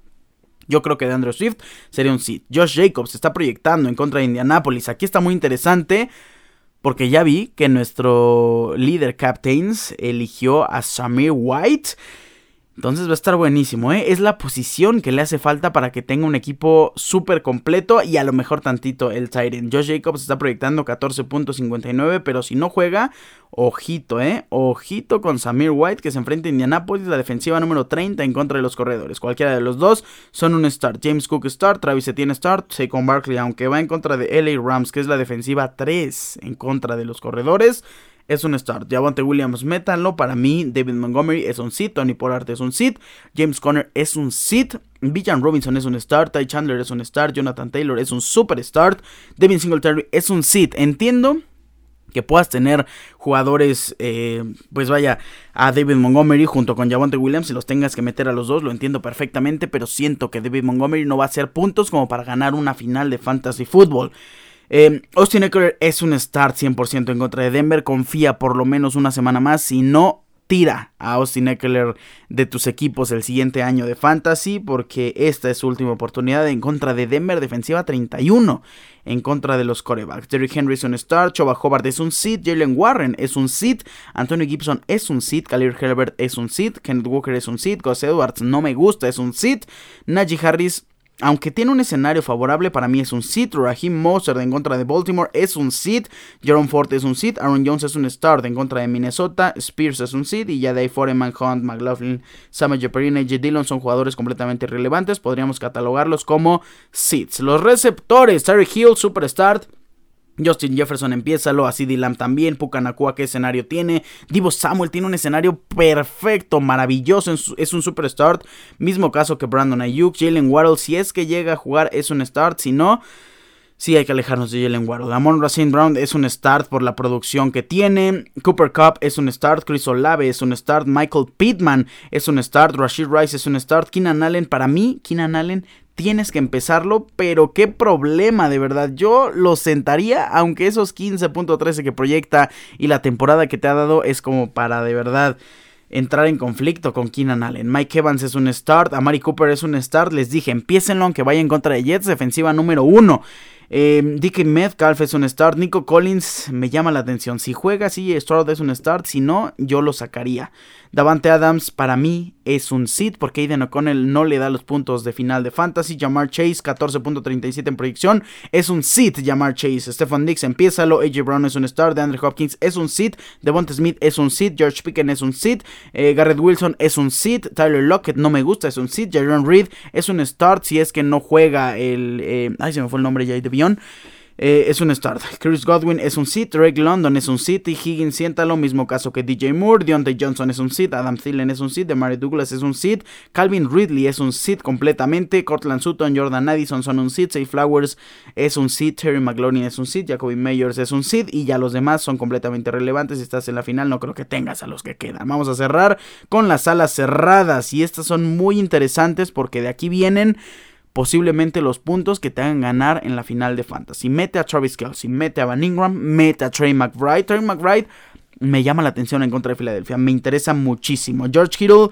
Speaker 1: yo creo que de Andrew Swift sería un sit. Josh Jacobs está proyectando en contra de Indianapolis. Aquí está muy interesante. Porque ya vi que nuestro líder Captains eligió a Samir White. Entonces va a estar buenísimo, ¿eh? Es la posición que le hace falta para que tenga un equipo súper completo y a lo mejor tantito el Tyrant. Josh Jacobs está proyectando 14.59, pero si no juega, ojito, ¿eh? Ojito con Samir White que se enfrenta a Indianapolis, la defensiva número 30 en contra de los corredores. Cualquiera de los dos son un start. James Cook start, Travis Etienne start, Saquon Barkley, aunque va en contra de LA Rams, que es la defensiva 3 en contra de los corredores es un start. Javante Williams, métanlo. Para mí, David Montgomery es un sit. Tony Pollard es un sit. James Conner es un sit. Villan Robinson es un start. Ty Chandler es un start. Jonathan Taylor es un super start. Devin Singletary es un sit. Entiendo que puedas tener jugadores, eh, pues vaya, a David Montgomery junto con Javonte Williams y los tengas que meter a los dos, lo entiendo perfectamente, pero siento que David Montgomery no va a hacer puntos como para ganar una final de fantasy football. Eh, Austin Eckler es un start 100% en contra de Denver, confía por lo menos una semana más, si no tira a Austin Eckler de tus equipos el siguiente año de fantasy porque esta es su última oportunidad en contra de Denver defensiva 31 en contra de los corebacks. Derrick Henry es un start, Choba Hobart es un sit, Jalen Warren es un sit, Antonio Gibson es un sit, Khalil Herbert es un sit, Kenneth Walker es un sit, Gus Edwards no me gusta es un sit, Najee Harris aunque tiene un escenario favorable, para mí es un sit. Raheem Mostert en contra de Baltimore es un sit. Jerome Ford es un sit. Aaron Jones es un start en contra de Minnesota. Spears es un sit. Y ya de Foreman, Hunt, McLaughlin, Samuel Jeperine y J. Dillon son jugadores completamente irrelevantes. Podríamos catalogarlos como sits. Los receptores: Terry Hill, super start. Justin Jefferson empieza, lo así Lamb también, Pucanacua qué escenario tiene, Divo Samuel tiene un escenario perfecto, maravilloso, es un super start, mismo caso que Brandon Ayuk, Jalen Waddle si es que llega a jugar es un start, si no, sí hay que alejarnos de Jalen Waddle. Amon Racine Brown es un start por la producción que tiene, Cooper Cup es un start, Chris Olave es un start, Michael Pittman es un start, Rashid Rice es un start, Keenan Allen, para mí, Keenan Allen tienes que empezarlo, pero qué problema, de verdad. Yo lo sentaría, aunque esos 15.13 que proyecta y la temporada que te ha dado es como para de verdad entrar en conflicto con Keenan Allen. Mike Evans es un start, Amari Cooper es un start. Les dije, empiecenlo aunque vaya en contra de Jets, defensiva número uno. Eh, Dickie Metcalf es un start. Nico Collins me llama la atención. Si juega, sí, Stroud es un start. Si no, yo lo sacaría. Davante Adams para mí es un sit porque Aiden O'Connell no le da los puntos de final de fantasy. Jamar Chase 14.37 en proyección es un sit. Jamar Chase. Stefan Dix empiézalo. AJ Brown es un start. DeAndre Hopkins es un sit. Devonta Smith es un sit. George Pickens es un sit. Eh, Garrett Wilson es un sit. Tyler Lockett no me gusta es un sit. Jaron Reed es un start si es que no juega el... Eh, ay se me fue el nombre ya de Eh, es un start. Chris Godwin es un sit, Drake London es un sit, y Higgins lo mismo caso que DJ Moore, Deontay Johnson es un sit, Adam Thielen es un sit, Demary Douglas es un sit, Calvin Ridley es un sit completamente, Cortland Sutton, Jordan Addison son un sit, Say Flowers es un sit, Terry McLaurin es un sit, Jacoby Meyers es un sit, y ya los demás son completamente relevantes. Si estás en la final, no creo que tengas a los que quedan. Vamos a cerrar con las salas cerradas, y estas son muy interesantes porque de aquí vienen posiblemente los puntos que te hagan ganar en la final de Fantasy. Mete a Travis Kelsey, mete a Van Ingram, mete a Trey McBride. Trey McBride me llama la atención en contra de Filadelfia, me interesa muchísimo. George Kittle.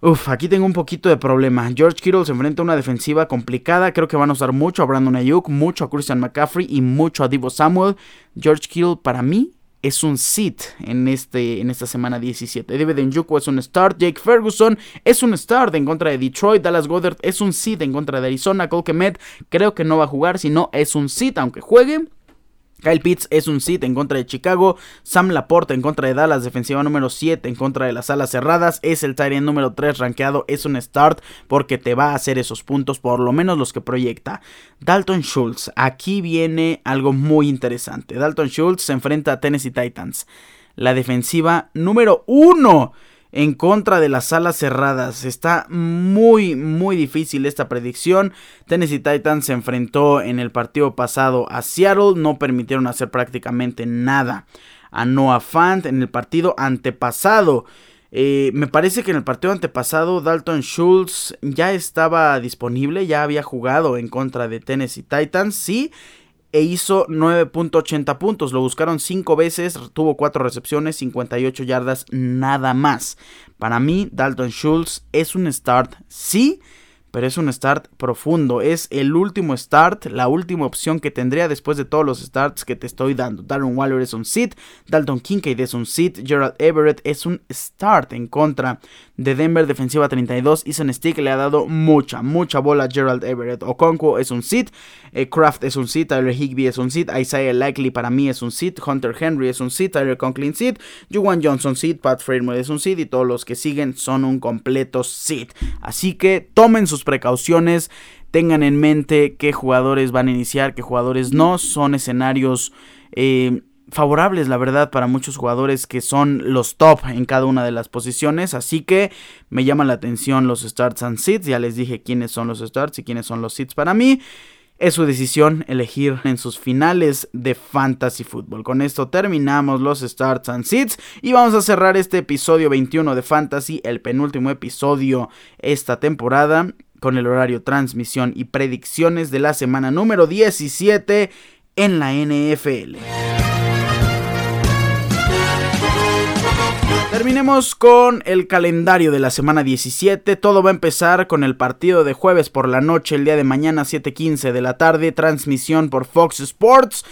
Speaker 1: Uf, aquí tengo un poquito de problema. George Kittle se enfrenta a una defensiva complicada. Creo que van a usar mucho a Brandon Ayuk, mucho a Christian McCaffrey y mucho a Divo Samuel. George Kittle para mí es un sit en, este, en esta semana 17. David Njoku es un start. Jake Ferguson es un start en contra de Detroit. Dallas Goddard es un sit en contra de Arizona. Cole Kemet creo que no va a jugar, sino es un sit, aunque juegue. Kyle Pitts es un sit en contra de Chicago. Sam Laporta en contra de Dallas, defensiva número 7 en contra de las alas cerradas. Es el Tyrant número 3 rankeado. Es un start porque te va a hacer esos puntos, por lo menos los que proyecta. Dalton Schultz. Aquí viene algo muy interesante. Dalton Schultz se enfrenta a Tennessee Titans. La defensiva número 1 en contra de las alas cerradas. Está muy, muy difícil esta predicción. Tennessee Titans se enfrentó en el partido pasado a Seattle. No permitieron hacer prácticamente nada a Noah Fant en el partido antepasado. Eh, me parece que en el partido antepasado Dalton Schultz ya estaba disponible, ya había jugado en contra de Tennessee Titans, sí, e hizo 9.80 puntos. Lo buscaron 5 veces, tuvo 4 recepciones, 58 yardas, nada más. Para mí, Dalton Schultz es un start, sí, pero es un start profundo. Es el último start, la última opción que tendría después de todos los starts que te estoy dando. Darren Waller es un sit, Dalton Kincaid es un sit, Gerald Everett es un start en contra de Denver, defensiva 32. Ethan Stick le ha dado mucha, mucha bola a Gerald Everett. Okonkwo es un sit, eh, Kraft es un sit, Tyler Higby es un sit, Isaiah Likely para mí es un sit, Hunter Henry es un sit, Tyler Conklin sit, Juwan Johnson sit, Pat Fremont es un sit y todos los que siguen son un completo sit. Así que tomen sus precauciones, tengan en mente qué jugadores van a iniciar, qué jugadores no, son escenarios eh, favorables, la verdad, para muchos jugadores que son los top en cada una de las posiciones, así que me llaman la atención los starts and sits, ya les dije quiénes son los starts y quiénes son los sits para mí. es su decisión elegir en sus finales de Fantasy Football. Con esto terminamos los Starts and Seeds y vamos a cerrar este episodio 21 de Fantasy, el penúltimo episodio esta temporada, con el horario transmisión y predicciones de la semana número 17 en la NFL. Terminemos con el calendario de la semana 17. Todo va a empezar con el partido de jueves por la noche, el día de mañana 7:15 de la tarde, transmisión por Fox Sports.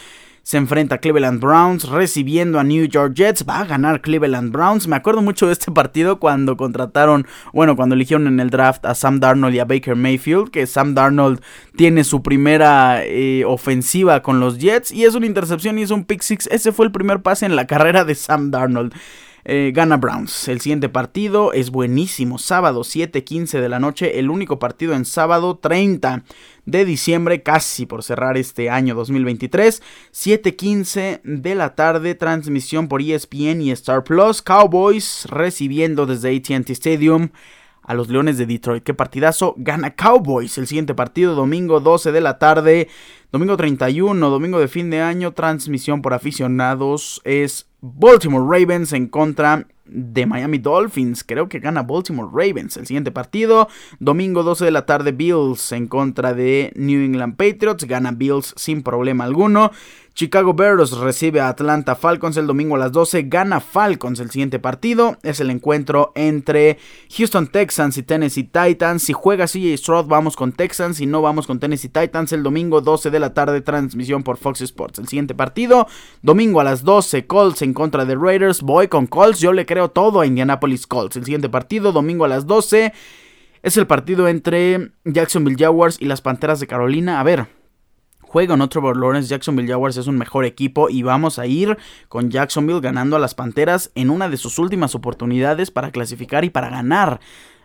Speaker 1: Se enfrenta a Cleveland Browns recibiendo a New York Jets. Va a ganar Cleveland Browns. Me acuerdo mucho de este partido cuando contrataron, bueno, cuando eligieron en el draft a Sam Darnold y a Baker Mayfield. Que Sam Darnold tiene su primera eh, ofensiva con los Jets. Y es una intercepción y es un pick six. Ese fue el primer pase en la carrera de Sam Darnold. Eh, gana Browns. El siguiente partido es buenísimo. Sábado 7:15 de la noche. El único partido en sábado 30 de diciembre. Casi por cerrar este año 2023. 7:15 de la tarde. Transmisión por ESPN y Star Plus. Cowboys recibiendo desde ATT Stadium a los Leones de Detroit. Qué partidazo. Gana Cowboys. El siguiente partido, domingo 12 de la tarde. Domingo 31, domingo de fin de año. Transmisión por aficionados. Es Baltimore Ravens en contra de Miami Dolphins. Creo que gana Baltimore Ravens. El siguiente partido, domingo 12 de la tarde, Bills en contra de New England Patriots. Gana Bills sin problema alguno. Chicago Bears recibe a Atlanta Falcons el domingo a las 12. Gana Falcons el siguiente partido. Es el encuentro entre Houston Texans y Tennessee Titans. Si juega CJ Stroud, vamos con Texans. Si no, vamos con Tennessee Titans el domingo 12 de la tarde. Transmisión por Fox Sports. El siguiente partido, domingo a las 12. Colts en contra de Raiders. Voy con Colts. Yo le creo todo a Indianapolis Colts. El siguiente partido, domingo a las 12. Es el partido entre Jacksonville Jaguars y las Panteras de Carolina. A ver, juega en otro Lawrence. Jacksonville Jaguars es un mejor equipo y vamos a ir con Jacksonville ganando a las Panteras en una de sus últimas oportunidades para clasificar y para ganar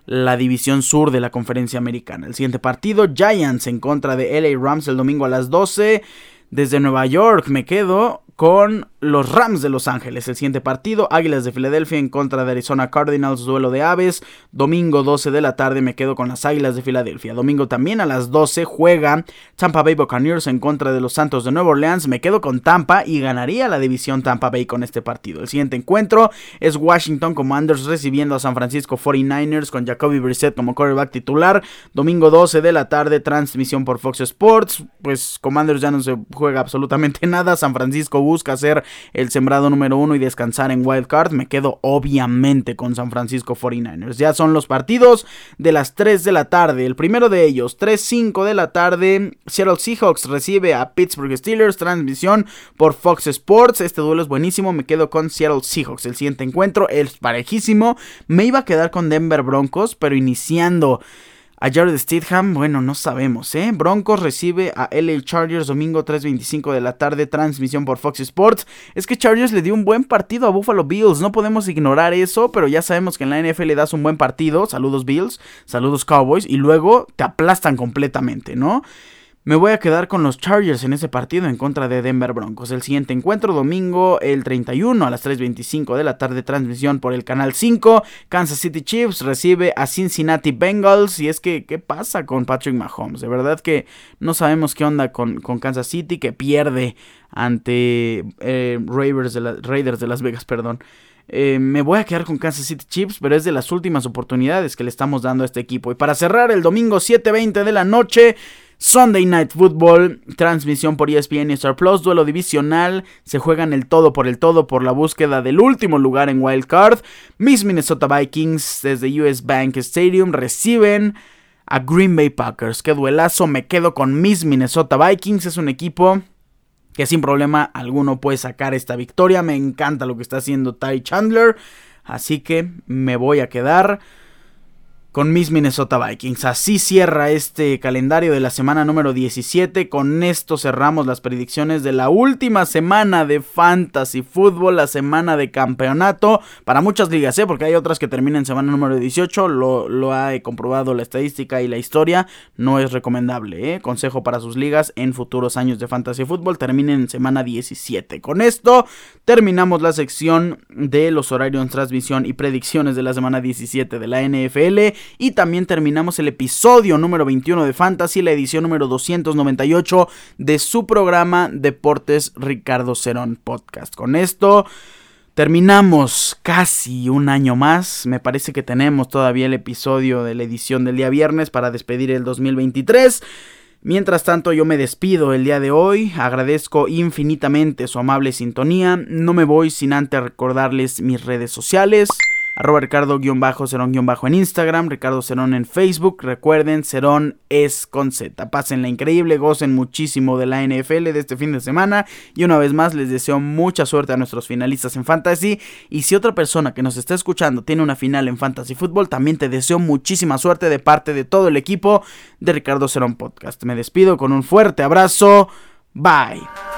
Speaker 1: la división sur de la conferencia americana. El siguiente partido, Giants en contra de LA Rams el domingo a las 12. Desde Nueva York me quedo con los Rams de Los Ángeles. El siguiente partido, Águilas de Filadelfia en contra de Arizona Cardinals, duelo de aves. Domingo 12 de la tarde me quedo con las Águilas de Filadelfia. Domingo también a las 12 juega Tampa Bay Buccaneers en contra de los Santos de Nueva Orleans. Me quedo con Tampa y ganaría la división Tampa Bay con este partido. El siguiente encuentro es Washington Commanders recibiendo a San Francisco 49ers con Jacoby Brissett como quarterback titular. Domingo 12 de la tarde, transmisión por Fox Sports. Pues Commanders ya no se juega absolutamente nada. San Francisco busca ser el sembrado número uno y descansar en Wild Card, me quedo obviamente con San Francisco 49ers. Ya son los partidos de las 3 de la tarde. El primero de ellos, 3-5 de la tarde, Seattle Seahawks recibe a Pittsburgh Steelers, transmisión por Fox Sports. Este duelo es buenísimo, me quedo con Seattle Seahawks. El siguiente encuentro es parejísimo. Me iba a quedar con Denver Broncos, pero iniciando a Jared Stidham, bueno, no sabemos, ¿eh? Broncos recibe a LA Chargers domingo 3.25 de la tarde, transmisión por Fox Sports. Es que Chargers le dio un buen partido a Buffalo Bills, no podemos ignorar eso, pero ya sabemos que en la NFL le das un buen partido, saludos Bills, saludos Cowboys, y luego te aplastan completamente, ¿no? Me voy a quedar con los Chargers en ese partido en contra de Denver Broncos. El siguiente encuentro, domingo el 31 a las 3.25 de la tarde, transmisión por el canal 5. Kansas City Chiefs recibe a Cincinnati Bengals. Y es que, ¿qué pasa con Patrick Mahomes? De verdad que no sabemos qué onda con, Kansas City, que pierde ante eh, Raiders, de Raiders de Las Vegas, perdón. Eh, me voy a quedar con Kansas City Chiefs, pero es de las últimas oportunidades que le estamos dando a este equipo. Y para cerrar el domingo 7.20 de la noche, Sunday Night Football, transmisión por ESPN y Star Plus, duelo divisional, se juegan el todo por el todo por la búsqueda del último lugar en Wild Card. Mis Minnesota Vikings desde US Bank Stadium reciben a Green Bay Packers. Qué duelazo, me quedo con mis Minnesota Vikings, es un equipo que sin problema alguno puede sacar esta victoria. Me encanta lo que está haciendo Ty Chandler, así que me voy a quedar con mis Minnesota Vikings. Así cierra este calendario de la semana número 17. Con esto cerramos las predicciones de la última semana de Fantasy Football, la semana de campeonato. Para muchas ligas, ¿eh? porque hay otras que terminan en semana número 18. Lo, lo ha comprobado la estadística y la historia. No es recomendable. ¿eh? Consejo para sus ligas en futuros años de Fantasy Football. Terminen en semana 17. Con esto terminamos la sección de los horarios, transmisión y predicciones de la semana 17 de la NFL. Y también terminamos el episodio número 21 de Fantasy, la edición número 298 de su programa Deportes Ricardo Cerón Podcast. Con esto... Terminamos casi un año más. Me parece que tenemos todavía el episodio de la edición del día viernes para despedir el 2023. Mientras tanto yo me despido el día de hoy, agradezco infinitamente su amable sintonía, no me voy sin antes recordarles mis redes sociales, arroba Ricardo-Cerón- en Instagram, Ricardo Cerón en Facebook. Recuerden, Cerón es con Z. Pásenla increíble, gocen muchísimo de la NFL de este fin de semana. Y una vez más, les deseo mucha suerte a nuestros finalistas en Fantasy. Y si otra persona que nos está escuchando tiene una final en Fantasy Football, también te deseo muchísima suerte de parte de todo el equipo de Ricardo Cerón Podcast. Me despido con un fuerte abrazo. Bye.